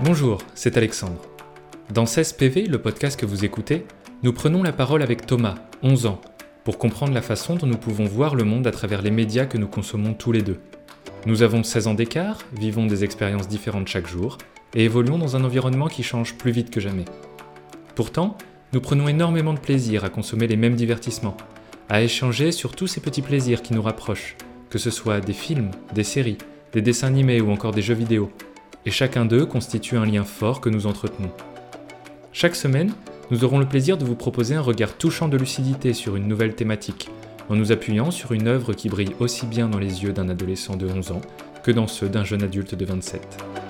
Bonjour, c'est Alexandre. Dans 16 PV, le podcast que vous écoutez, nous prenons la parole avec Thomas, 11 ans, pour comprendre la façon dont nous pouvons voir le monde à travers les médias que nous consommons tous les deux. Nous avons 16 ans d'écart, vivons des expériences différentes chaque jour, et évoluons dans un environnement qui change plus vite que jamais. Pourtant, nous prenons énormément de plaisir à consommer les mêmes divertissements, à échanger sur tous ces petits plaisirs qui nous rapprochent, que ce soit des films, des séries, des dessins animés ou encore des jeux vidéo, et chacun d'eux constitue un lien fort que nous entretenons. Chaque semaine, nous aurons le plaisir de vous proposer un regard touchant de lucidité sur une nouvelle thématique, en nous appuyant sur une œuvre qui brille aussi bien dans les yeux d'un adolescent de 11 ans que dans ceux d'un jeune adulte de 27.